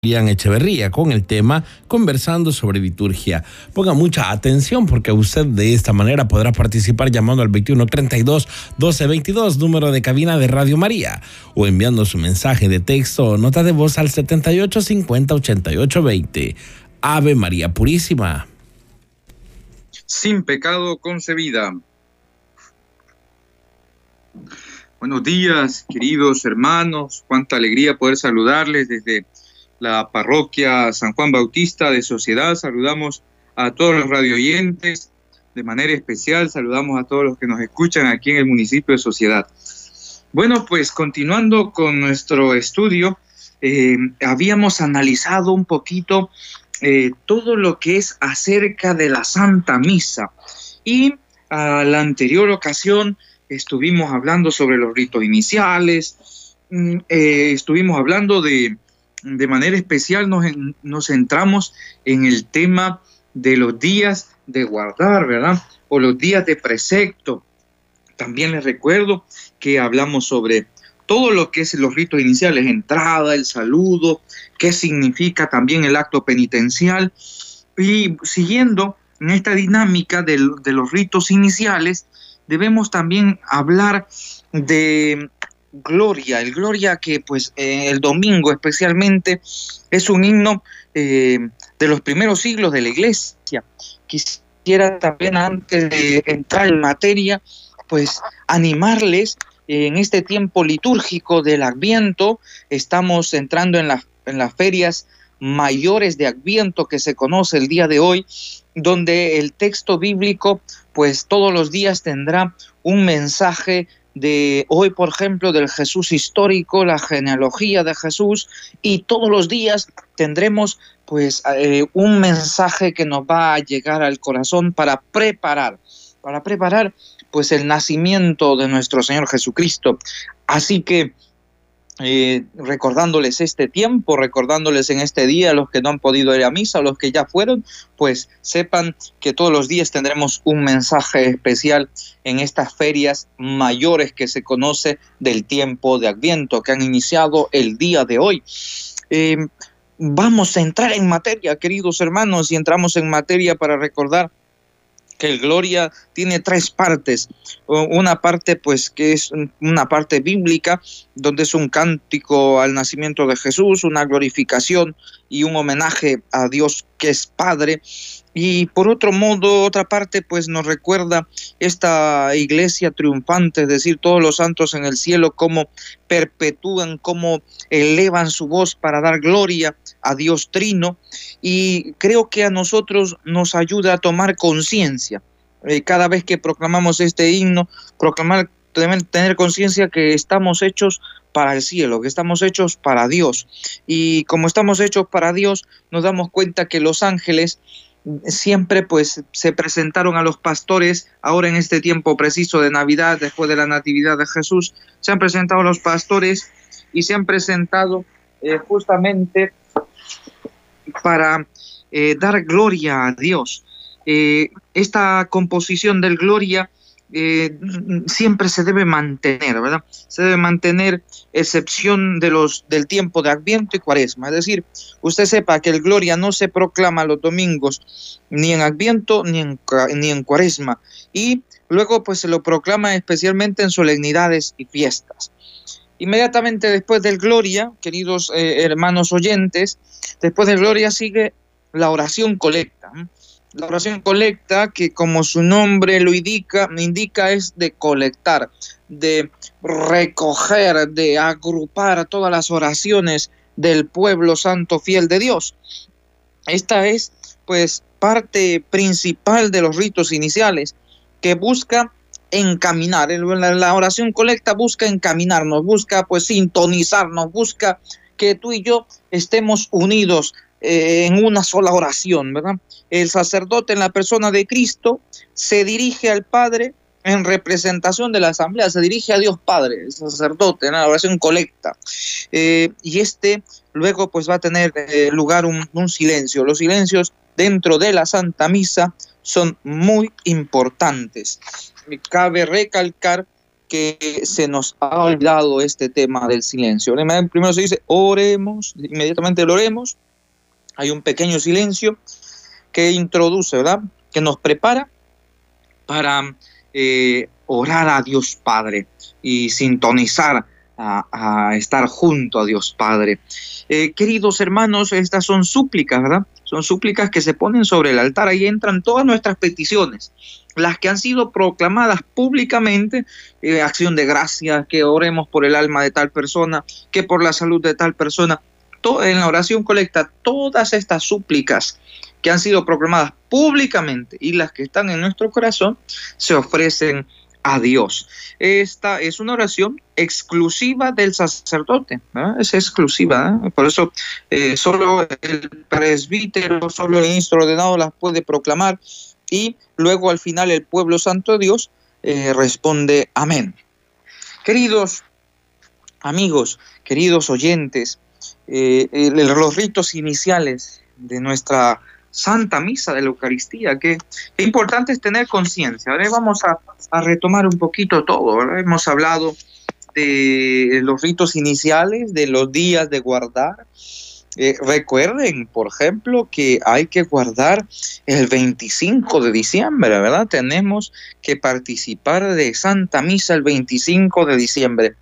Julián Echeverría con el tema Conversando sobre liturgia. Ponga mucha atención porque usted de esta manera podrá participar llamando al 2132 1222, número de cabina de Radio María, o enviando su mensaje de texto o nota de voz al 7850 8820. Ave María Purísima. Sin pecado concebida. Buenos días, queridos hermanos. Cuánta alegría poder saludarles desde la parroquia San Juan Bautista de Sociedad. Saludamos a todos los radioyentes. De manera especial saludamos a todos los que nos escuchan aquí en el municipio de Sociedad. Bueno, pues continuando con nuestro estudio, eh, habíamos analizado un poquito eh, todo lo que es acerca de la Santa Misa. Y a la anterior ocasión estuvimos hablando sobre los ritos iniciales, mm, eh, estuvimos hablando de de manera especial nos, nos centramos en el tema de los días de guardar, ¿verdad? O los días de precepto. También les recuerdo que hablamos sobre todo lo que es los ritos iniciales, entrada, el saludo, qué significa también el acto penitencial. Y siguiendo en esta dinámica de, de los ritos iniciales, debemos también hablar de Gloria, el Gloria que pues eh, el domingo especialmente es un himno eh, de los primeros siglos de la iglesia. Quisiera también antes de entrar en materia, pues animarles en este tiempo litúrgico del Adviento, estamos entrando en, en las ferias mayores de Adviento que se conoce el día de hoy, donde el texto bíblico pues todos los días tendrá un mensaje de hoy, por ejemplo, del Jesús histórico, la genealogía de Jesús, y todos los días tendremos pues eh, un mensaje que nos va a llegar al corazón para preparar, para preparar pues el nacimiento de nuestro Señor Jesucristo. Así que eh, recordándoles este tiempo, recordándoles en este día a los que no han podido ir a misa, a los que ya fueron, pues sepan que todos los días tendremos un mensaje especial en estas ferias mayores que se conoce del tiempo de Adviento, que han iniciado el día de hoy. Eh, vamos a entrar en materia, queridos hermanos, y entramos en materia para recordar que el Gloria tiene tres partes. Una parte, pues, que es una parte bíblica, donde es un cántico al nacimiento de Jesús, una glorificación y un homenaje a Dios que es Padre. Y por otro modo, otra parte, pues nos recuerda esta iglesia triunfante, es decir, todos los santos en el cielo, cómo perpetúan, cómo elevan su voz para dar gloria a Dios Trino. Y creo que a nosotros nos ayuda a tomar conciencia. Eh, cada vez que proclamamos este himno, proclamar, tener conciencia que estamos hechos para el cielo, que estamos hechos para Dios. Y como estamos hechos para Dios, nos damos cuenta que los ángeles siempre pues se presentaron a los pastores, ahora en este tiempo preciso de Navidad, después de la Natividad de Jesús, se han presentado a los pastores y se han presentado eh, justamente para eh, dar gloria a Dios. Eh, esta composición del gloria eh, siempre se debe mantener, ¿verdad? Se debe mantener excepción de los, del tiempo de Adviento y Cuaresma. Es decir, usted sepa que el Gloria no se proclama los domingos ni en Adviento ni en, ni en Cuaresma. Y luego pues se lo proclama especialmente en solemnidades y fiestas. Inmediatamente después del Gloria, queridos eh, hermanos oyentes, después del Gloria sigue la oración colecta. La oración colecta, que como su nombre lo indica, indica es de colectar, de recoger, de agrupar todas las oraciones del pueblo santo fiel de Dios. Esta es pues parte principal de los ritos iniciales que busca encaminar. La oración colecta busca encaminarnos, busca pues sintonizarnos, busca que tú y yo estemos unidos eh, en una sola oración, ¿verdad? El sacerdote en la persona de Cristo se dirige al Padre en representación de la asamblea, se dirige a Dios Padre, el sacerdote, en la oración colecta. Eh, y este luego pues va a tener eh, lugar un, un silencio. Los silencios dentro de la Santa Misa son muy importantes. Cabe recalcar que se nos ha olvidado este tema del silencio. Primero se dice, oremos, inmediatamente lo oremos. Hay un pequeño silencio que introduce, ¿verdad? Que nos prepara para eh, orar a Dios Padre y sintonizar a, estar junto a Dios Padre. Eh, queridos hermanos, estas son súplicas, ¿verdad? Son súplicas que se ponen sobre el altar. Ahí entran todas nuestras peticiones, las que han sido proclamadas públicamente, eh, acción de gracias, que oremos por el alma de tal persona, que por la salud de tal persona. En la oración colecta todas estas súplicas que han sido proclamadas públicamente y las que están en nuestro corazón se ofrecen a Dios. Esta es una oración exclusiva del sacerdote, es exclusiva, por eso eh, solo el presbítero, solo el ministro ordenado las puede proclamar y luego al final el pueblo santo de Dios eh, responde amén. Queridos amigos, queridos oyentes, eh, los ritos iniciales de nuestra Santa Misa de la Eucaristía, que, importante es tener conciencia. Ahora vamos a, retomar un poquito todo. Hemos hablado de los ritos iniciales, de los días de guardar. Eh, recuerden, por ejemplo, que hay que guardar el 25 de diciembre, ¿verdad? Tenemos que participar de Santa Misa el 25 de diciembre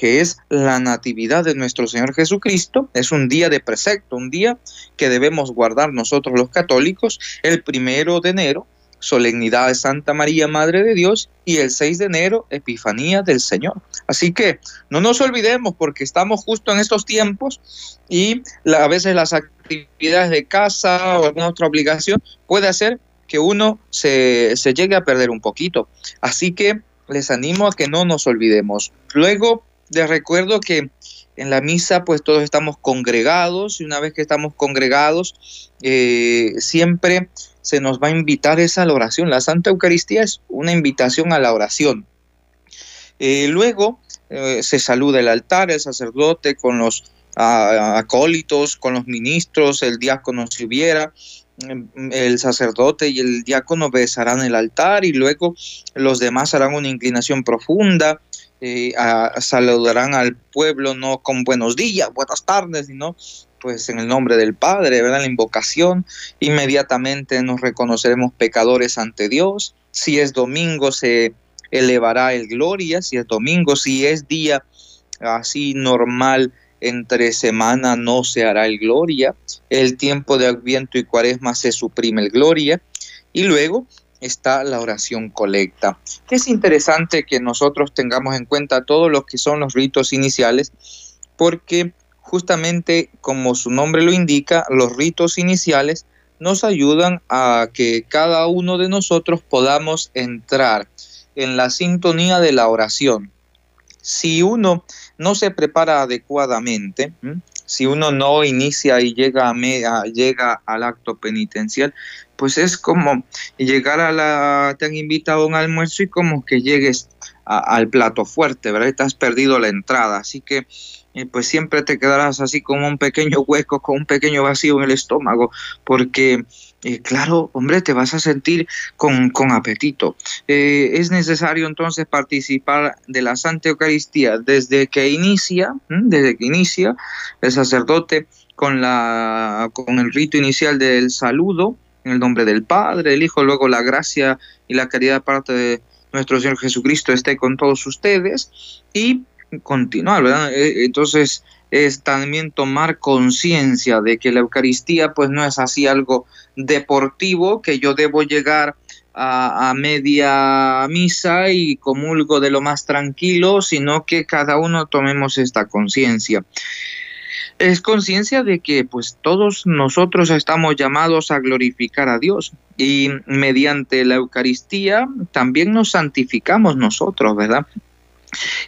que es la Natividad de nuestro Señor Jesucristo. Es un día de precepto, un día que debemos guardar nosotros los católicos, el primero de enero, solemnidad de Santa María, Madre de Dios, y el 6 de enero, Epifanía del Señor. Así que no nos olvidemos porque estamos justo en estos tiempos y a veces las actividades de casa o alguna otra obligación puede hacer que uno se, se llegue a perder un poquito. Así que les animo a que no nos olvidemos. Luego, les recuerdo que en la misa pues todos estamos congregados y una vez que estamos congregados eh, siempre se nos va a invitar esa a la oración. La Santa Eucaristía es una invitación a la oración. Eh, luego eh, se saluda el altar, el sacerdote con los acólitos, con los ministros, el diácono si hubiera, el sacerdote y el diácono besarán el altar y luego los demás harán una inclinación profunda eh, saludarán al pueblo no con buenos días, buenas tardes, sino pues en el nombre del Padre, ¿verdad? La invocación, inmediatamente nos reconoceremos pecadores ante Dios. Si es domingo se elevará el gloria, si es domingo, si es día así normal entre semana no se hará el gloria, el tiempo de Adviento y Cuaresma se suprime el gloria y luego está la oración colecta. Es interesante que nosotros tengamos en cuenta todos los que son los ritos iniciales, porque justamente como su nombre lo indica, los ritos iniciales nos ayudan a que cada uno de nosotros podamos entrar en la sintonía de la oración. Si uno no se prepara adecuadamente, si uno no inicia y llega, a, llega al acto penitencial, pues es como llegar a la, te han invitado a un almuerzo y como que llegues al plato fuerte, ¿verdad? Te has perdido la entrada, así que eh, pues siempre te quedarás así como un pequeño hueco, con un pequeño vacío en el estómago, porque eh, claro, hombre, te vas a sentir con, apetito. Eh, es necesario entonces participar de la Santa Eucaristía desde que inicia, desde que inicia el sacerdote con, la, con el rito inicial del saludo, en el nombre del Padre, del Hijo, luego la gracia y la caridad parte de nuestro Señor Jesucristo esté con todos ustedes y continuar, ¿verdad? Eh, entonces es también tomar conciencia de que la Eucaristía pues no es así algo deportivo, que yo debo llegar a, media misa y comulgo de lo más tranquilo, sino que cada uno tomemos esta conciencia es conciencia de que pues todos nosotros estamos llamados a glorificar a Dios y mediante la Eucaristía también nos santificamos nosotros, ¿verdad?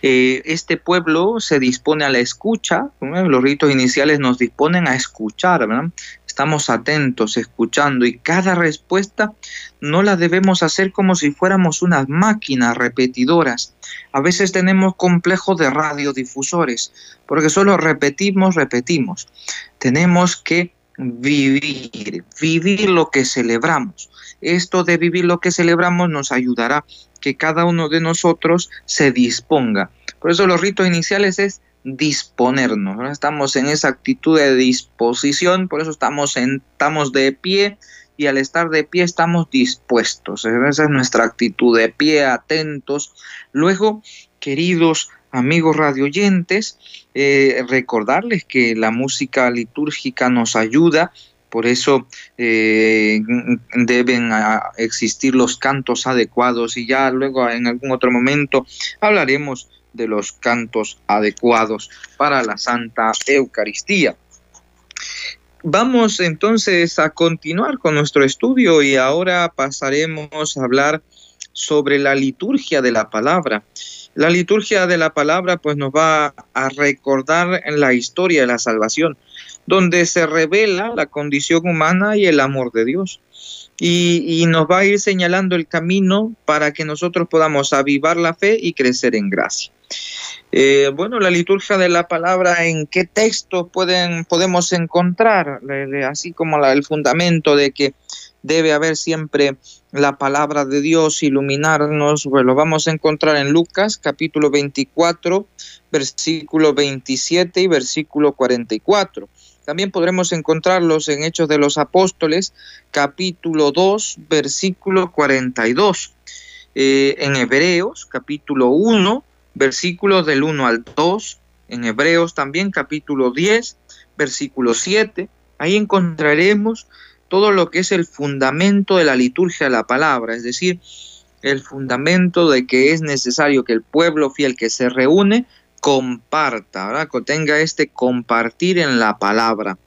Eh, este pueblo se dispone a la escucha, los ritos iniciales nos disponen a escuchar, ¿verdad? Estamos atentos, escuchando y cada respuesta no la debemos hacer como si fuéramos unas máquinas repetidoras. A veces tenemos complejo de radiodifusores porque solo repetimos, repetimos. Tenemos que vivir, vivir lo que celebramos. Esto de vivir lo que celebramos nos ayudará que cada uno de nosotros se disponga. Por eso los ritos iniciales es disponernos. Estamos en esa actitud de disposición, por eso estamos, estamos de pie y al estar de pie estamos dispuestos. Esa es nuestra actitud de pie, atentos. Luego, queridos amigos radioyentes, eh, recordarles que la música litúrgica nos ayuda, por eso eh, deben existir los cantos adecuados y ya luego en algún otro momento hablaremos de los cantos adecuados para la Santa Eucaristía. Vamos entonces a continuar con nuestro estudio y ahora pasaremos a hablar sobre la liturgia de la palabra. La liturgia de la palabra pues nos va a recordar en la historia de la salvación, donde se revela la condición humana y el amor de Dios. Y, y, nos va a ir señalando el camino para que nosotros podamos avivar la fe y crecer en gracia. Eh, bueno, la liturgia de la palabra, ¿en qué textos pueden, podemos encontrar? Así como el fundamento de que debe haber siempre la palabra de Dios iluminarnos, pues lo vamos a encontrar en Lucas capítulo 24, versículo 27 y versículo 44. También podremos encontrarlos en Hechos de los Apóstoles, capítulo 2, versículo 42. Eh, en Hebreos, capítulo 1, versículos del 1 al 2, en Hebreos también capítulo 10, versículo 7. Ahí encontraremos todo lo que es el fundamento de la liturgia de la palabra, es decir, el fundamento de que es necesario que el pueblo fiel que se reúne comparta, ¿verdad? que tenga este compartir en la palabra.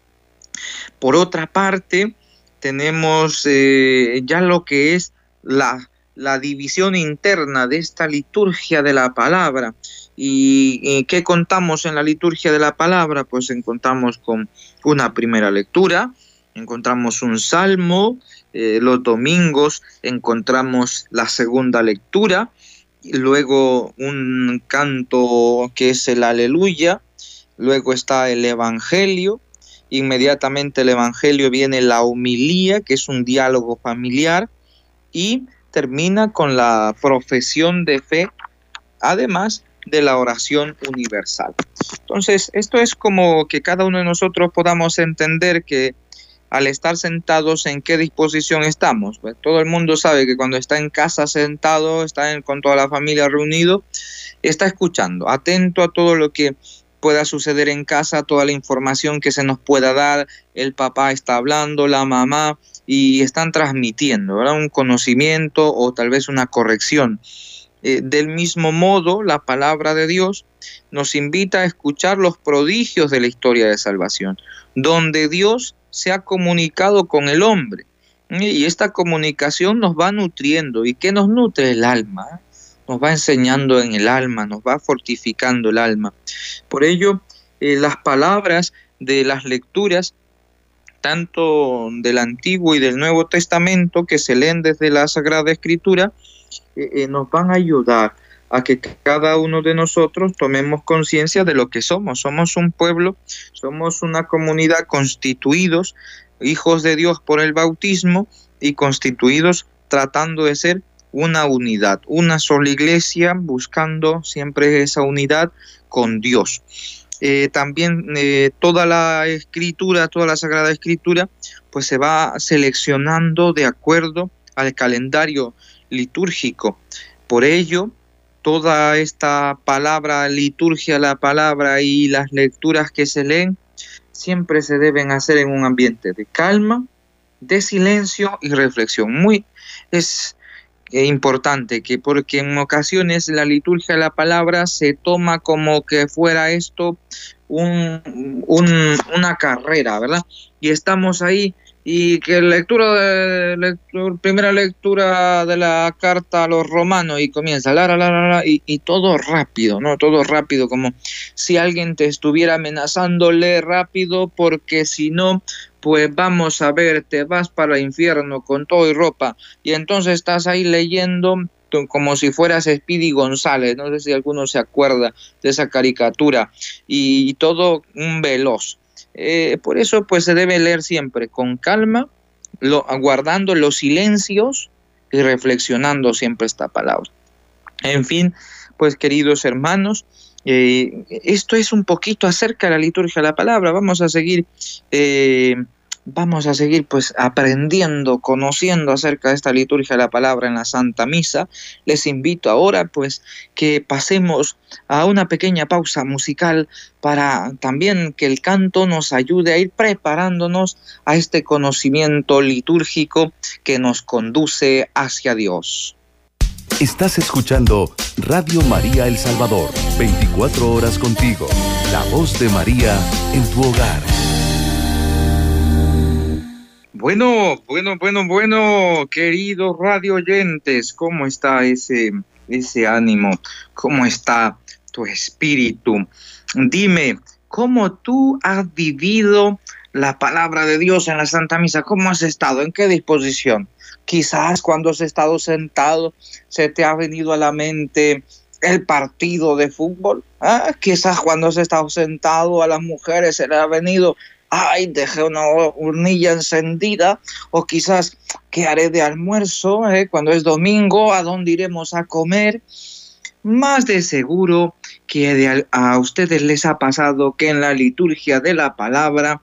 Por otra parte, tenemos eh, ya lo que es la la división interna de esta liturgia de la palabra. ¿Y, qué contamos en la liturgia de la palabra? Pues encontramos con una primera lectura, encontramos un salmo, eh, los domingos encontramos la segunda lectura, luego un canto que es el aleluya, luego está el evangelio, inmediatamente el evangelio viene la homilía, que es un diálogo familiar, y termina con la profesión de fe, además de la oración universal. Entonces, esto es como que cada uno de nosotros podamos entender que al estar sentados en qué disposición estamos. Pues todo el mundo sabe que cuando está en casa sentado, está con toda la familia reunido, está escuchando, atento a todo lo que pueda suceder en casa, toda la información que se nos pueda dar, el papá está hablando, la mamá, y están transmitiendo un conocimiento o tal vez una corrección. Eh, del mismo modo, la palabra de Dios nos invita a escuchar los prodigios de la historia de salvación, donde Dios se ha comunicado con el hombre. Y esta comunicación nos va nutriendo. ¿Y qué nos nutre el alma? Nos va enseñando en el alma, nos va fortificando el alma. Por ello, eh, las palabras de las lecturas tanto del Antiguo y del Nuevo Testamento que se leen desde la Sagrada Escritura, eh, eh, nos van a ayudar a que cada uno de nosotros tomemos conciencia de lo que somos. Somos un pueblo, somos una comunidad constituidos, hijos de Dios por el bautismo y constituidos tratando de ser una unidad, una sola iglesia, buscando siempre esa unidad con Dios. Eh, también eh, toda la escritura, toda la Sagrada Escritura, pues se va seleccionando de acuerdo al calendario litúrgico. Por ello, toda esta palabra, liturgia, la palabra y las lecturas que se leen, siempre se deben hacer en un ambiente de calma, de silencio y reflexión. Muy es importante que porque en ocasiones la liturgia de la palabra se toma como que fuera esto un, una carrera, ¿verdad? Y estamos ahí y que lectura de primera lectura de la carta a los romanos y comienza la, la, la, la y, y, todo rápido, ¿no? Todo rápido, como si alguien te estuviera amenazándole rápido porque si no pues vamos a ver, te vas para el infierno con todo y ropa, y entonces estás ahí leyendo como si fueras Speedy González, no sé si alguno se acuerda de esa caricatura, y, todo un veloz. Eh, por eso pues se debe leer siempre con calma, guardando los silencios y reflexionando siempre esta palabra. En fin, pues queridos hermanos, eh, esto es un poquito acerca de la liturgia de la palabra. Vamos a seguir eh, vamos a seguir pues aprendiendo, conociendo acerca de esta liturgia de la palabra en la Santa Misa. Les invito ahora pues que pasemos a una pequeña pausa musical para también que el canto nos ayude a ir preparándonos a este conocimiento litúrgico que nos conduce hacia Dios. Estás escuchando Radio María El Salvador, 24 horas contigo, la voz de María en tu hogar. Bueno, bueno, bueno, bueno, queridos radio oyentes, ¿cómo está ese, ese ánimo? ¿Cómo está tu espíritu? Dime, ¿cómo tú has vivido la palabra de Dios en la Santa Misa? ¿Cómo has estado? ¿En qué disposición? Quizás cuando has estado sentado se te ha venido a la mente el partido de fútbol. ¿Ah? Quizás cuando has estado sentado a las mujeres se le ha venido ay, dejé una hornilla encendida, o quizás, ¿qué haré de almuerzo? Eh? Cuando es domingo, ¿a dónde iremos a comer? Más de seguro que a ustedes les ha pasado que en la liturgia de la palabra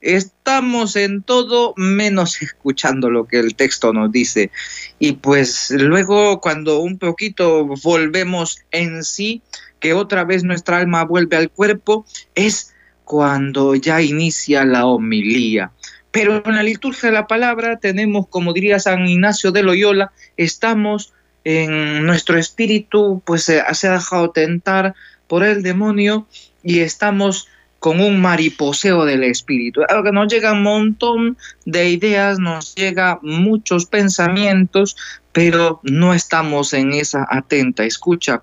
estamos en todo menos escuchando lo que el texto nos dice. Y pues luego cuando un poquito volvemos en sí, que otra vez nuestra alma vuelve al cuerpo, es cuando ya inicia la homilía. Pero en la liturgia de la palabra tenemos, como diría San Ignacio de Loyola, estamos en nuestro espíritu, pues se, ha dejado tentar por el demonio y estamos con un mariposeo del espíritu. que nos llega un montón de ideas, nos llega muchos pensamientos, pero no estamos en esa atenta escucha.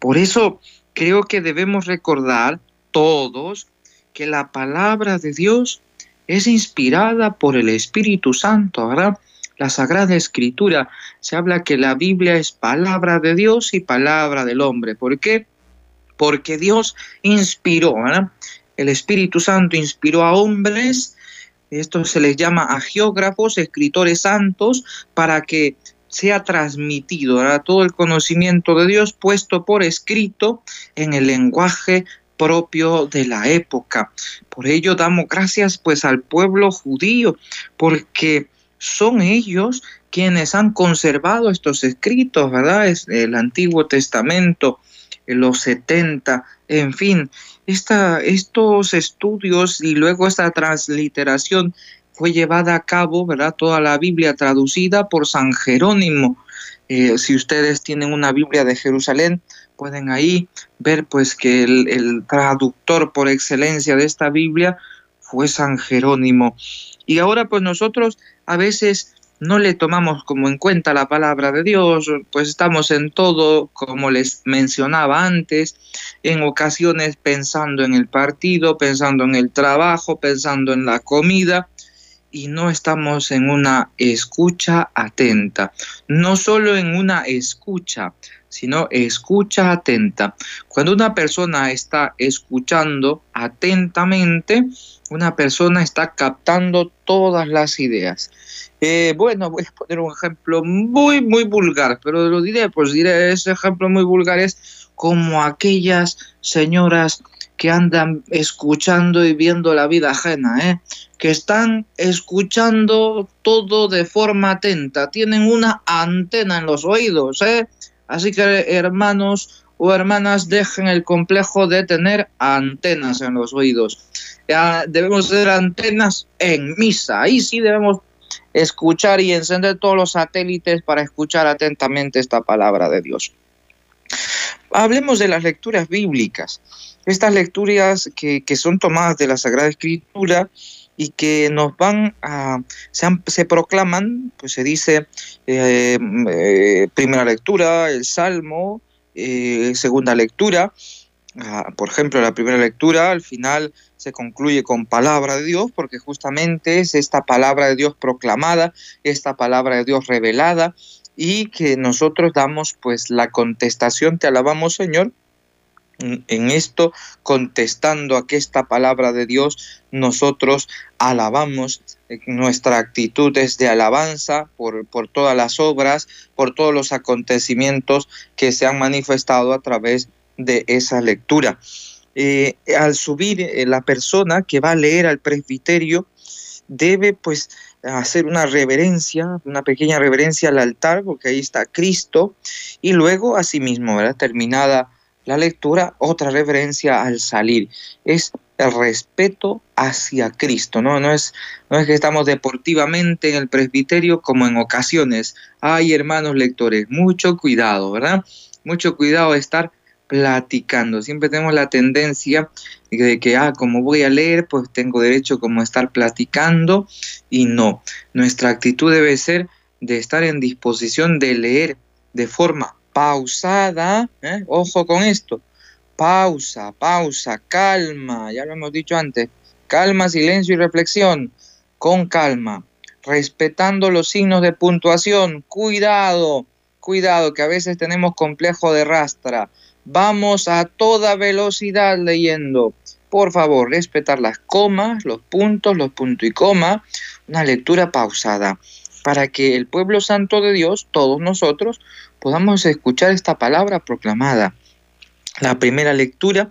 Por eso creo que debemos recordar todos que la palabra de Dios es inspirada por el Espíritu Santo, ¿verdad? La Sagrada Escritura se habla que la Biblia es palabra de Dios y palabra del hombre. ¿Por qué? Porque Dios inspiró, ¿verdad? El Espíritu Santo inspiró a hombres, esto se les llama a geógrafos, escritores santos, para que sea transmitido ¿verdad? todo el conocimiento de Dios puesto por escrito en el lenguaje propio de la época. Por ello damos gracias pues al pueblo judío, porque son ellos quienes han conservado estos escritos, ¿verdad? El Antiguo Testamento, los 70, en fin, esta, estos estudios y luego esta transliteración fue llevada a cabo, ¿verdad? Toda la Biblia traducida por San Jerónimo. Eh, si ustedes tienen una Biblia de Jerusalén, pueden ahí ver pues que el, traductor por excelencia de esta Biblia fue San Jerónimo. Y ahora pues nosotros a veces no le tomamos como en cuenta la palabra de Dios, pues estamos en todo, como les mencionaba antes, en ocasiones pensando en el partido, pensando en el trabajo, pensando en la comida, y no estamos en una escucha atenta, no solo en una escucha, sino escucha atenta. Cuando una persona está escuchando atentamente, una persona está captando todas las ideas. Eh, bueno, voy a poner un ejemplo muy, muy vulgar, pero lo diré, pues diré, ese ejemplo muy vulgar es como aquellas señoras que andan escuchando y viendo la vida ajena, ¿eh? Que están escuchando todo de forma atenta, tienen una antena en los oídos, ¿eh? Así que hermanos o hermanas, dejen el complejo de tener antenas en los oídos. debemos tener antenas en misa. Ahí sí debemos escuchar y encender todos los satélites para escuchar atentamente esta palabra de Dios. Hablemos de las lecturas bíblicas. Estas lecturas que, que son tomadas de la Sagrada Escritura y que nos van a, se, proclaman, pues se dice, eh, eh, primera lectura, el Salmo, eh, segunda lectura, ah, por ejemplo, la primera lectura al final se concluye con palabra de Dios, porque justamente es esta palabra de Dios proclamada, esta palabra de Dios revelada, y que nosotros damos pues la contestación, te alabamos Señor, en esto, contestando a que esta palabra de Dios, nosotros alabamos, nuestra actitud es de alabanza por, por todas las obras, por todos los acontecimientos que se han manifestado a través de esa lectura. Eh, al subir eh, la persona que va a leer al presbiterio debe pues hacer una reverencia, una pequeña reverencia al altar, porque ahí está Cristo, y luego asimismo, ¿verdad? terminada la lectura, otra reverencia al salir. Es el respeto hacia Cristo, ¿no? No es, no es que estamos deportivamente en el presbiterio como en ocasiones. Ay, hermanos lectores, mucho cuidado, ¿verdad? Mucho cuidado de estar platicando. Siempre tenemos la tendencia de que, ah, como voy a leer, pues tengo derecho como estar platicando y no. Nuestra actitud debe ser de estar en disposición de leer de forma pausada, ¿eh? ojo con esto, pausa, pausa, calma, ya lo hemos dicho antes, calma, silencio y reflexión, con calma, respetando los signos de puntuación, cuidado, cuidado, que a veces tenemos complejo de rastra, Vamos a toda velocidad leyendo. Por favor, respetar las comas, los puntos, los puntos y coma. Una lectura pausada para que el pueblo santo de Dios, todos nosotros, podamos escuchar esta palabra proclamada. La primera lectura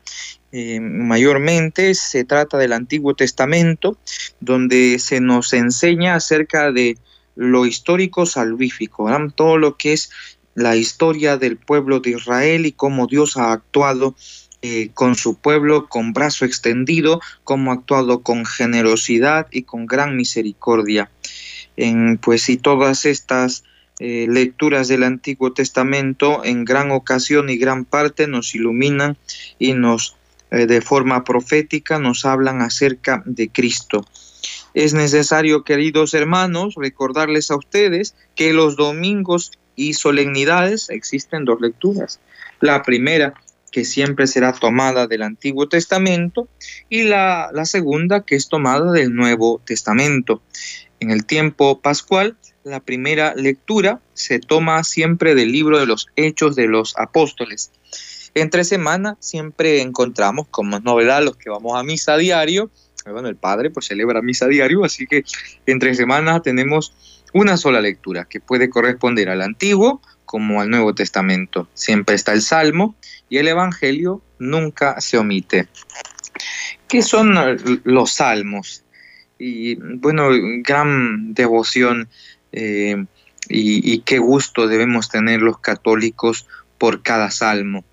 eh, mayormente se trata del Antiguo Testamento, donde se nos enseña acerca de lo histórico salvífico, todo lo que es la historia del pueblo de Israel y cómo Dios ha actuado eh, con su pueblo con brazo extendido, cómo ha actuado con generosidad y con gran misericordia. En, pues y todas estas eh, lecturas del Antiguo Testamento en gran ocasión y gran parte nos iluminan y nos eh, de forma profética nos hablan acerca de Cristo. Es necesario, queridos hermanos, recordarles a ustedes que los domingos y solemnidades existen dos lecturas. La primera, que siempre será tomada del Antiguo Testamento, y la, la segunda, que es tomada del Nuevo Testamento. En el tiempo pascual, la primera lectura se toma siempre del libro de los Hechos de los Apóstoles. Entre semana siempre encontramos como novedad los que vamos a misa diario. Bueno, el Padre pues celebra misa diario, así que entre semana tenemos una sola lectura que puede corresponder al Antiguo como al Nuevo Testamento. Siempre está el Salmo y el Evangelio nunca se omite. ¿Qué son los salmos? Y bueno, gran devoción eh, y, qué gusto debemos tener los católicos por cada salmo.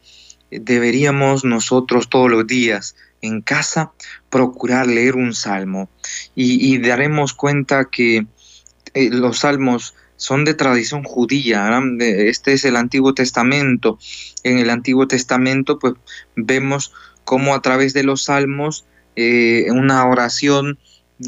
Deberíamos nosotros todos los días en casa procurar leer un salmo y, y daremos cuenta que eh, los salmos son de tradición judía, este es el Antiguo Testamento. En el Antiguo Testamento pues vemos cómo a través de los salmos eh, una oración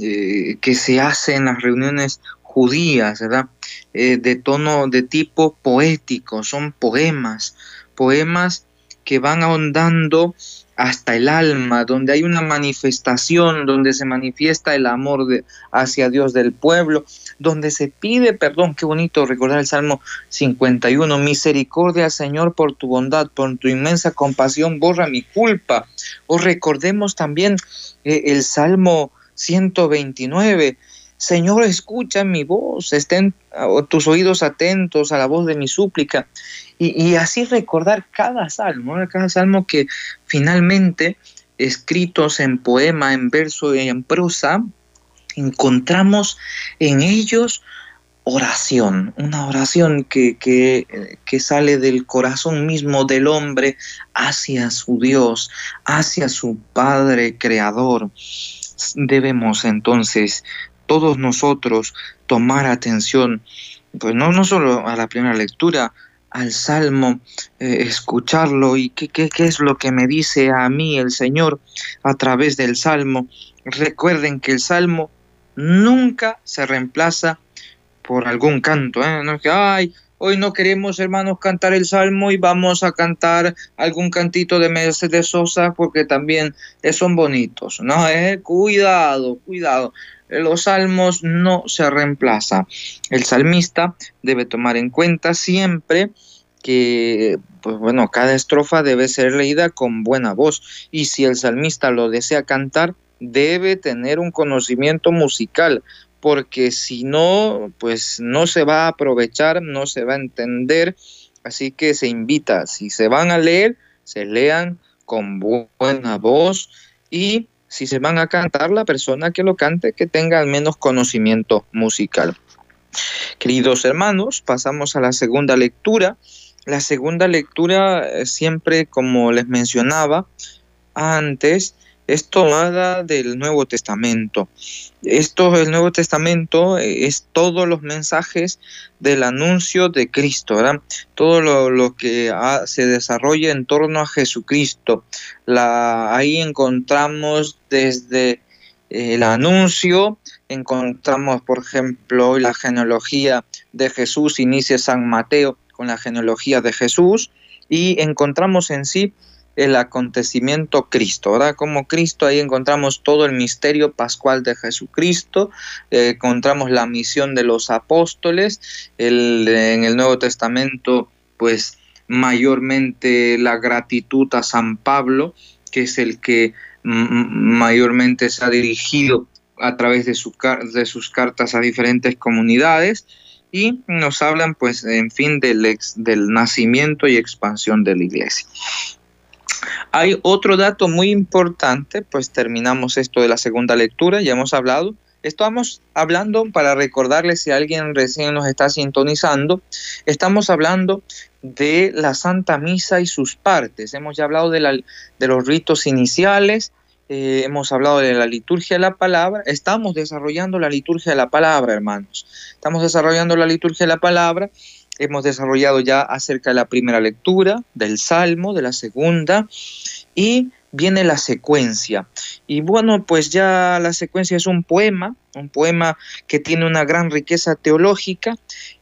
eh, que se hace en las reuniones judías, ¿verdad? de tono de tipo poético, son poemas, poemas que van ahondando hasta el alma, donde hay una manifestación, donde se manifiesta el amor de, hacia Dios del pueblo, donde se pide perdón. Qué bonito recordar el Salmo 51. Misericordia, Señor, por tu bondad, por tu inmensa compasión, borra mi culpa. O recordemos también eh, el Salmo 129. Señor, escucha mi voz, estén tus oídos atentos a la voz de mi súplica. Y, así recordar cada salmo, cada salmo que finalmente, escritos en poema, en verso y en prosa, encontramos en ellos oración, una oración que, que, sale del corazón mismo del hombre hacia su Dios, hacia su Padre Creador. Debemos entonces todos nosotros tomar atención, pues no, no solo a la primera lectura, al Salmo, eh, escucharlo y qué, qué, qué es lo que me dice a mí el Señor a través del Salmo. Recuerden que el Salmo nunca se reemplaza por algún canto, ¿eh? no es que, ay, hoy no queremos hermanos cantar el Salmo y vamos a cantar algún cantito de Mercedes Sosa porque también son bonitos, ¿no? Eh, cuidado, cuidado los salmos no se reemplaza. El salmista debe tomar en cuenta siempre que pues bueno, cada estrofa debe ser leída con buena voz y si el salmista lo desea cantar, debe tener un conocimiento musical, porque si no, pues no se va a aprovechar, no se va a entender, así que se invita, si se van a leer, se lean con buena voz y si se van a cantar, la persona que lo cante que tenga al menos conocimiento musical. Queridos hermanos, pasamos a la segunda lectura. La segunda lectura eh, siempre, como les mencionaba antes, es tomada del Nuevo Testamento. Esto, el Nuevo Testamento, eh, es todos los mensajes del anuncio de Cristo, ¿verdad? Todo lo, que se desarrolla en torno a Jesucristo. La, ahí encontramos desde el anuncio, encontramos, por ejemplo, la genealogía de Jesús, inicia San Mateo con la genealogía de Jesús, y encontramos en sí el acontecimiento Cristo, ¿verdad? Como Cristo, ahí encontramos todo el misterio pascual de Jesucristo, eh, encontramos la misión de los apóstoles, en el Nuevo Testamento, pues mayormente la gratitud a San Pablo, que es el que mayormente se ha dirigido a través de, su, de sus cartas a diferentes comunidades y nos hablan pues en fin del, ex, del nacimiento y expansión de la iglesia. Hay otro dato muy importante, pues terminamos esto de la segunda lectura, ya hemos hablado. Estamos hablando, para recordarles si alguien recién nos está sintonizando, estamos hablando de la Santa Misa y sus partes. Hemos ya hablado de, los ritos iniciales, eh, hemos hablado de la liturgia de la palabra, estamos desarrollando la liturgia de la palabra, hermanos. Estamos desarrollando la liturgia de la palabra hemos desarrollado ya acerca de la primera lectura, del Salmo, de la segunda, y viene la secuencia. Y bueno, pues ya la secuencia es un poema, un poema que tiene una gran riqueza teológica.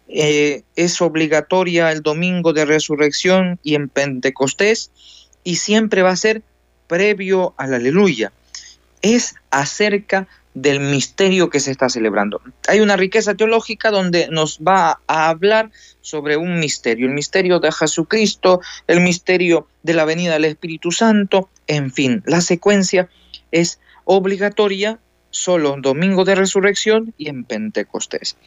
Eh, es obligatoria el domingo de resurrección y en Pentecostés, y siempre va a ser previo al aleluya. Es acerca del misterio que se está celebrando. Hay una riqueza teológica donde nos va a hablar sobre un misterio, el misterio de Jesucristo, el misterio de la venida del Espíritu Santo, en fin, la secuencia es obligatoria solo domingo de resurrección y en Pentecostés.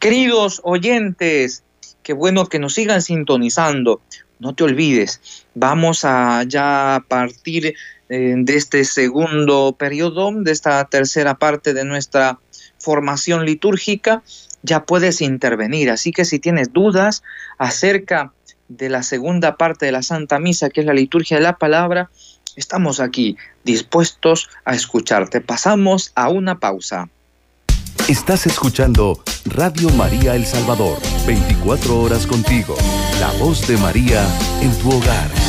Queridos oyentes, qué bueno que nos sigan sintonizando. No te olvides, vamos a ya partir de este segundo periodo, de esta tercera parte de nuestra formación litúrgica, ya puedes intervenir. Así que si tienes dudas acerca de la segunda parte de la Santa Misa, que es la liturgia de la palabra, estamos aquí dispuestos a escucharte. Pasamos a una pausa. Estás escuchando Radio María El Salvador, 24 horas contigo, la voz de María en tu hogar.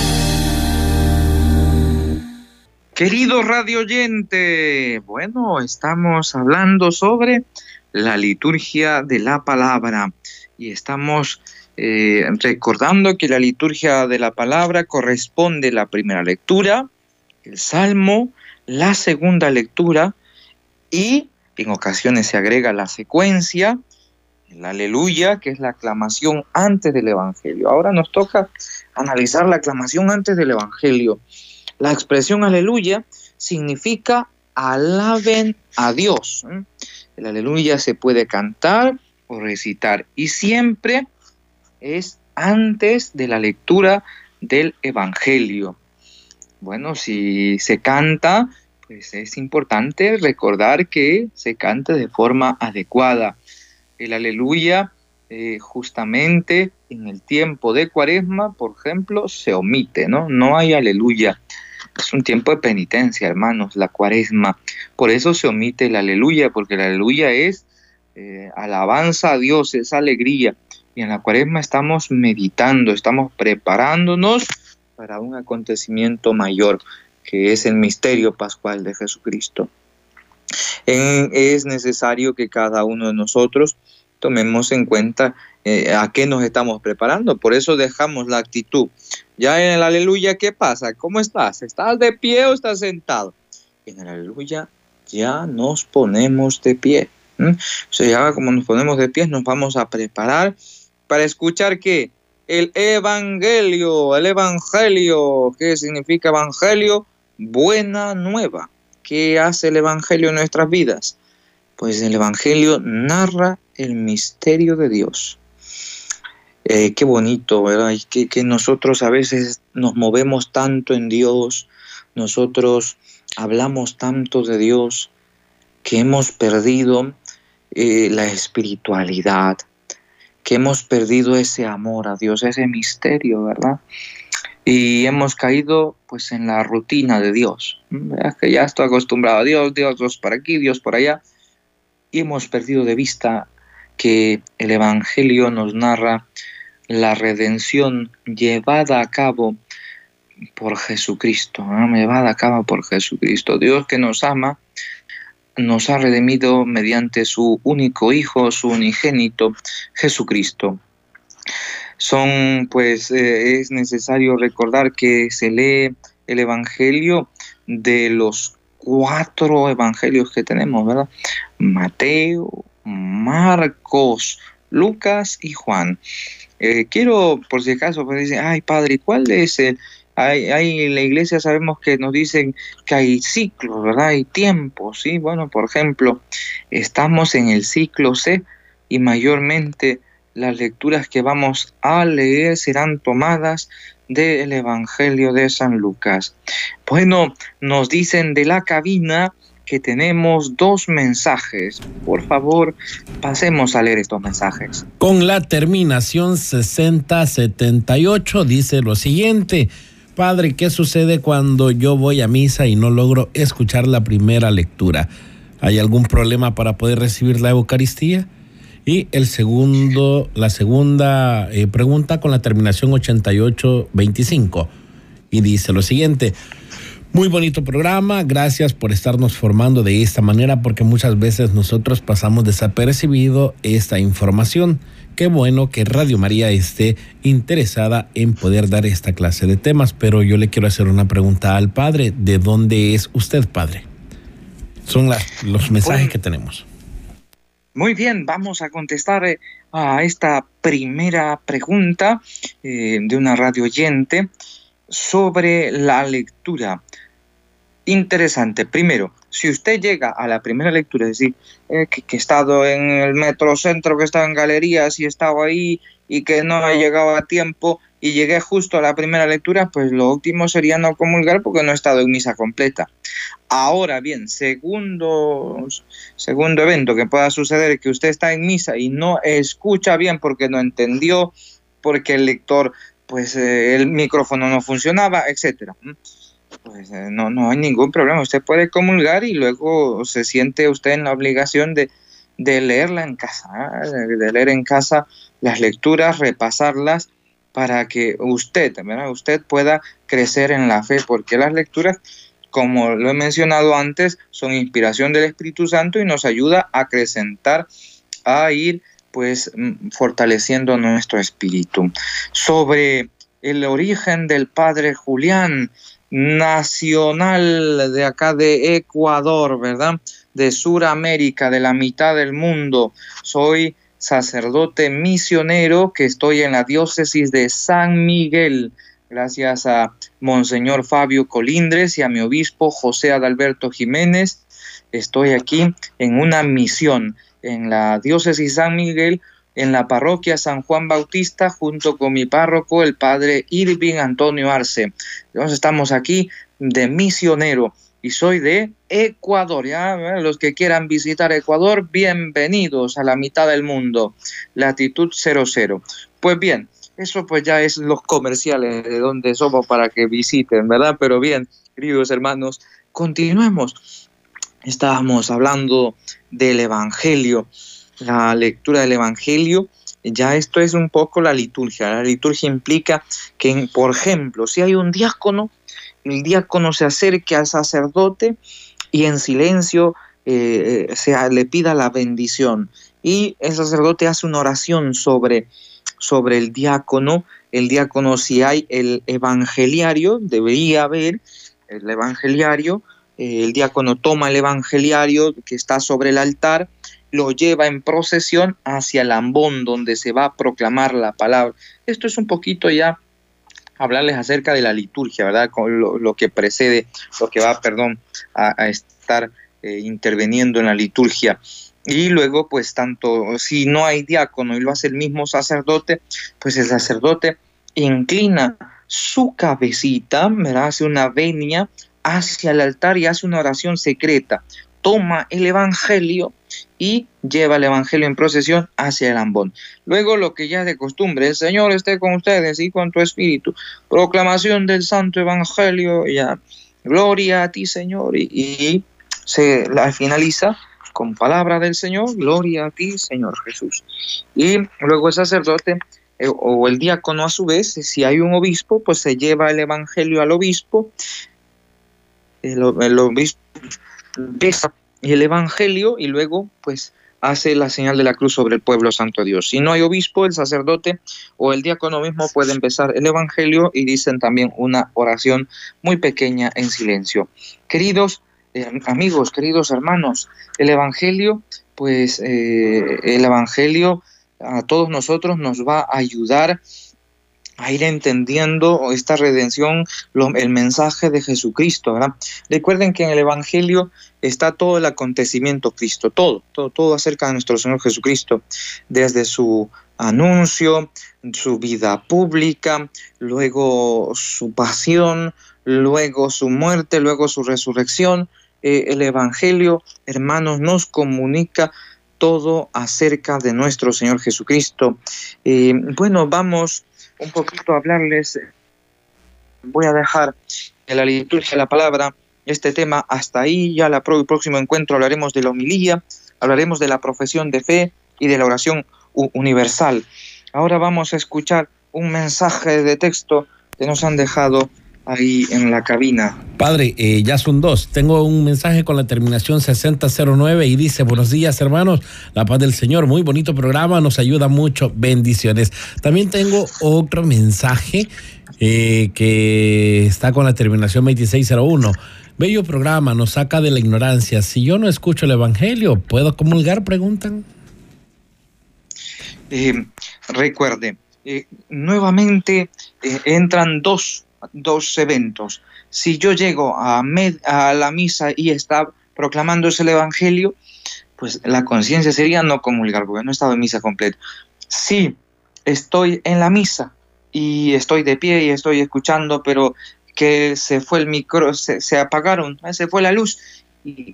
Querido radio oyente, bueno, estamos hablando sobre la liturgia de la palabra y estamos eh, recordando que la liturgia de la palabra corresponde la primera lectura, el salmo, la segunda lectura y en ocasiones se agrega la secuencia, el aleluya, que es la aclamación antes del Evangelio. Ahora nos toca analizar la aclamación antes del Evangelio. La expresión aleluya significa alaben a Dios. El aleluya se puede cantar o recitar y siempre es antes de la lectura del Evangelio. Bueno, si se canta, pues es importante recordar que se cante de forma adecuada. El aleluya, eh, justamente en el tiempo de cuaresma, por ejemplo, se omite, ¿no? No hay aleluya. Es un tiempo de penitencia, hermanos, la cuaresma. Por eso se omite el aleluya, porque el aleluya es eh, alabanza a Dios, es alegría. Y en la cuaresma estamos meditando, estamos preparándonos para un acontecimiento mayor, que es el misterio pascual de Jesucristo. es necesario que cada uno de nosotros tomemos en cuenta eh, a qué nos estamos preparando. Por eso dejamos la actitud. Ya en el aleluya, ¿qué pasa? ¿Cómo estás? ¿Estás de pie o estás sentado? En el aleluya ya nos ponemos de pie. O sea, ya como nos ponemos de pie, nos vamos a preparar para escuchar qué? el Evangelio. El Evangelio, ¿qué significa Evangelio? Buena nueva. ¿Qué hace el Evangelio en nuestras vidas? Pues el Evangelio narra el misterio de Dios. Eh, qué bonito, ¿verdad? Y que, que nosotros a veces nos movemos tanto en Dios, nosotros hablamos tanto de Dios, que hemos perdido eh, la espiritualidad, que hemos perdido ese amor a Dios, ese misterio, ¿verdad? Y hemos caído pues en la rutina de Dios. Es que ya estoy acostumbrado a Dios, Dios, Dios por aquí, Dios por allá. Y hemos perdido de vista que el Evangelio nos narra la redención llevada a cabo por Jesucristo, llevada a cabo por Jesucristo. Dios que nos ama nos ha redimido mediante su único Hijo, su unigénito, Jesucristo. Son, pues, eh, es necesario recordar que se lee el Evangelio de los cuatro evangelios que tenemos, ¿verdad? Mateo, Marcos, Lucas y Juan. Eh, quiero, por si acaso, pues dice, ay padre, ¿cuál es el, hay, hay, en la iglesia sabemos que nos dicen que hay ciclos, ¿verdad? Hay tiempos, ¿sí? Bueno, por ejemplo, estamos en el ciclo C y mayormente las lecturas que vamos a leer serán tomadas del Evangelio de San Lucas. Bueno, nos dicen de la cabina que tenemos dos mensajes. Por favor, pasemos a leer estos mensajes. Con la terminación 6078 dice lo siguiente. Padre, ¿qué sucede cuando yo voy a misa y no logro escuchar la primera lectura? ¿Hay algún problema para poder recibir la Eucaristía? Y el segundo, la segunda eh, pregunta con la terminación 8825. Y dice lo siguiente. Muy bonito programa, gracias por estarnos formando de esta manera porque muchas veces nosotros pasamos desapercibido esta información. Qué bueno que Radio María esté interesada en poder dar esta clase de temas, pero yo le quiero hacer una pregunta al padre. ¿De dónde es usted, padre? Son los mensajes que tenemos. Muy bien, vamos a contestar eh, a esta primera pregunta eh, de una radio oyente sobre la lectura interesante. Primero, si usted llega a la primera lectura, es decir, eh, que, he estado en el metrocentro, que he estado en galerías y he estado ahí y que no he llegado a tiempo y llegué justo a la primera lectura, pues lo último sería no comulgar porque no he estado en misa completa. Ahora bien, segundo, segundo evento que pueda suceder que usted está en misa y no escucha bien porque no entendió, porque el lector, pues eh, el micrófono no funcionaba, etcétera pues eh, no, no hay ningún problema. Usted puede comulgar y luego se siente usted en la obligación de, leerla en casa, ¿eh? de leer en casa las lecturas, repasarlas para que usted, usted pueda crecer en la fe, porque las lecturas, como lo he mencionado antes, son inspiración del Espíritu Santo y nos ayuda a acrecentar, a ir pues mm, fortaleciendo nuestro espíritu. Sobre el origen del padre Julián, nacional de acá de Ecuador, ¿verdad? De Suramérica, de la mitad del mundo. Soy sacerdote misionero que estoy en la diócesis de San Miguel. Gracias a Monseñor Fabio Colindres y a mi obispo José Adalberto Jiménez. Estoy aquí en una misión en la diócesis San Miguel en la parroquia San Juan Bautista junto con mi párroco, el padre Irving Antonio Arce. Entonces estamos aquí de misionero y soy de Ecuador. ¿ya? Los que quieran visitar Ecuador, bienvenidos a la mitad del mundo, latitud 00. Pues bien, eso pues ya es los comerciales de donde somos para que visiten, ¿verdad? Pero bien, queridos hermanos, continuemos. Estábamos hablando del Evangelio la lectura del Evangelio, ya esto es un poco la liturgia. La liturgia implica que, por ejemplo, si hay un diácono, el diácono se acerque al sacerdote y en silencio eh, se, le pida la bendición. Y el sacerdote hace una oración sobre, sobre el diácono. El diácono, si hay el evangeliario, debería haber el evangeliario. Eh, el diácono toma el evangeliario que está sobre el altar lo lleva en procesión hacia el ambón donde se va a proclamar la palabra. Esto es un poquito ya hablarles acerca de la liturgia, ¿verdad? Con lo, que precede, lo que va, perdón, a, estar eh, interviniendo en la liturgia. Y luego, pues tanto si no hay diácono y lo hace el mismo sacerdote, pues el sacerdote inclina su cabecita, ¿verdad? hace una venia hacia el altar y hace una oración secreta. Toma el Evangelio y lleva el Evangelio en procesión hacia el ambón. Luego lo que ya es de costumbre, el Señor esté con ustedes y con tu espíritu. Proclamación del Santo Evangelio, ya. Gloria a ti, Señor. Y, se la finaliza con palabra del Señor, gloria a ti, Señor Jesús. Y luego el sacerdote eh, o el diácono a su vez, si hay un obispo, pues se lleva el Evangelio al obispo, el, obispo besa el Evangelio y luego pues hace la señal de la cruz sobre el pueblo santo Dios. Si no hay obispo, el sacerdote o el diácono mismo puede empezar el Evangelio y dicen también una oración muy pequeña en silencio. Queridos eh, amigos, queridos hermanos, el Evangelio, pues eh, el Evangelio a todos nosotros nos va a ayudar a ir entendiendo esta redención, el mensaje de Jesucristo, ¿verdad? Recuerden que en el Evangelio está todo el acontecimiento Cristo, todo, todo, todo acerca de nuestro Señor Jesucristo, desde su anuncio, su vida pública, luego su pasión, luego su muerte, luego su resurrección. Eh, el Evangelio, hermanos, nos comunica todo acerca de nuestro Señor Jesucristo. Eh, bueno, vamos un poquito hablarles. Voy a dejar en la liturgia la palabra este tema hasta ahí. Ya el próximo encuentro hablaremos de la homilía, hablaremos de la profesión de fe y de la oración universal. Ahora vamos a escuchar un mensaje de texto que nos han dejado ahí en la cabina. Padre, eh, ya son dos. Tengo un mensaje con la terminación 6009 y dice, buenos días hermanos, la paz del Señor, muy bonito programa, nos ayuda mucho, bendiciones. También tengo otro mensaje eh, que está con la terminación 2601. Bello programa, nos saca de la ignorancia. Si yo no escucho el Evangelio, ¿puedo comulgar? Preguntan. Eh, recuerde, nuevamente entran dos dos eventos. Si yo llego a, la misa y está proclamándose el Evangelio, pues la conciencia sería no comulgar, porque no estaba en misa completa. Si estoy en la misa y estoy de pie y estoy escuchando, pero que se fue el micro, se, apagaron, ¿eh? se fue la luz y,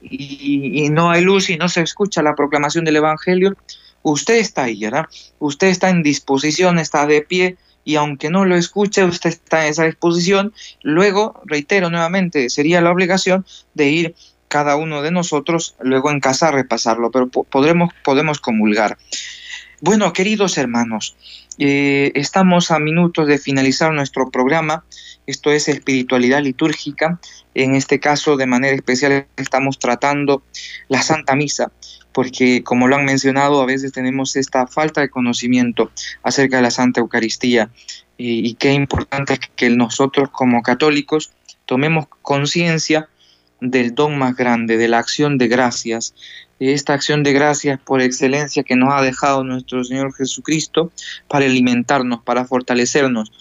y, no hay luz y no se escucha la proclamación del Evangelio, usted está ahí, ¿verdad? Usted está en disposición, está de pie, y aunque no lo escuche, usted está en esa disposición. Luego, reitero nuevamente, sería la obligación de ir cada uno de nosotros luego en casa a repasarlo, pero podremos, podemos comulgar. Bueno, queridos hermanos, eh, estamos a minutos de finalizar nuestro programa. Esto es espiritualidad litúrgica. En este caso, de manera especial, estamos tratando la Santa Misa porque como lo han mencionado, a veces tenemos esta falta de conocimiento acerca de la Santa Eucaristía y, qué importante es que nosotros como católicos tomemos conciencia del don más grande, de la acción de gracias, esta acción de gracias por excelencia que nos ha dejado nuestro Señor Jesucristo para alimentarnos, para fortalecernos,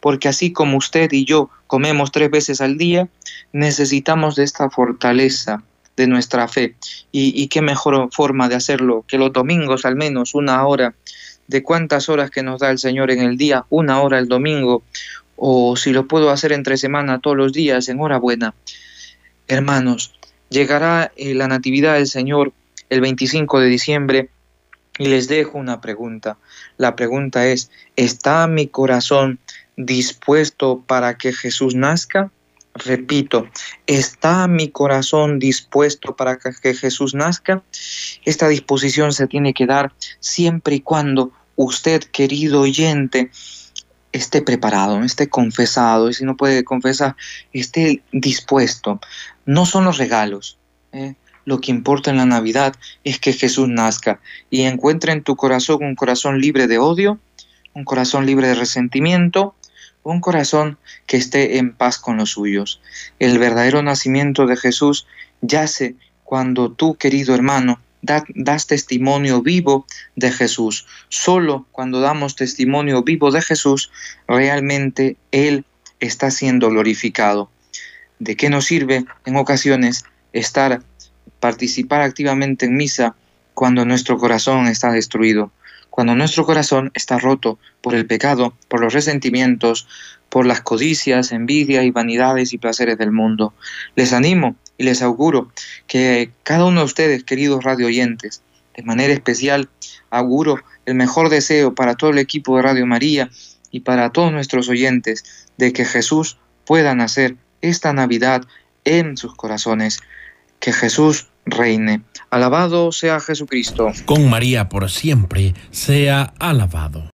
porque así como usted y yo comemos tres veces al día, necesitamos de esta fortaleza, de nuestra fe. Y, qué mejor forma de hacerlo que los domingos al menos una hora. ¿De cuántas horas que nos da el Señor en el día? Una hora el domingo. O si lo puedo hacer entre semana todos los días, enhorabuena. Hermanos, llegará eh, la Natividad del Señor el 25 de diciembre y les dejo una pregunta. La pregunta es, ¿está mi corazón dispuesto para que Jesús nazca? Repito, ¿está mi corazón dispuesto para que Jesús nazca? Esta disposición se tiene que dar siempre y cuando usted, querido oyente, esté preparado, esté confesado, y si no puede confesar, esté dispuesto. No son los regalos. ¿eh? Lo que importa en la Navidad es que Jesús nazca y encuentre en tu corazón un corazón libre de odio, un corazón libre de resentimiento, un corazón que esté en paz con los suyos. El verdadero nacimiento de Jesús yace cuando tú, querido hermano, das testimonio vivo de Jesús. Solo cuando damos testimonio vivo de Jesús, realmente Él está siendo glorificado. ¿De qué nos sirve en ocasiones estar, participar activamente en misa cuando nuestro corazón está destruido? Cuando nuestro corazón está roto por el pecado, por los resentimientos, por las codicias, envidias y vanidades y placeres del mundo. Les animo y les auguro que cada uno de ustedes, queridos radio oyentes, de manera especial, auguro el mejor deseo para todo el equipo de Radio María y para todos nuestros oyentes de que Jesús pueda nacer esta Navidad en sus corazones. Que Jesús reine. Alabado sea Jesucristo. Con María por siempre sea alabado.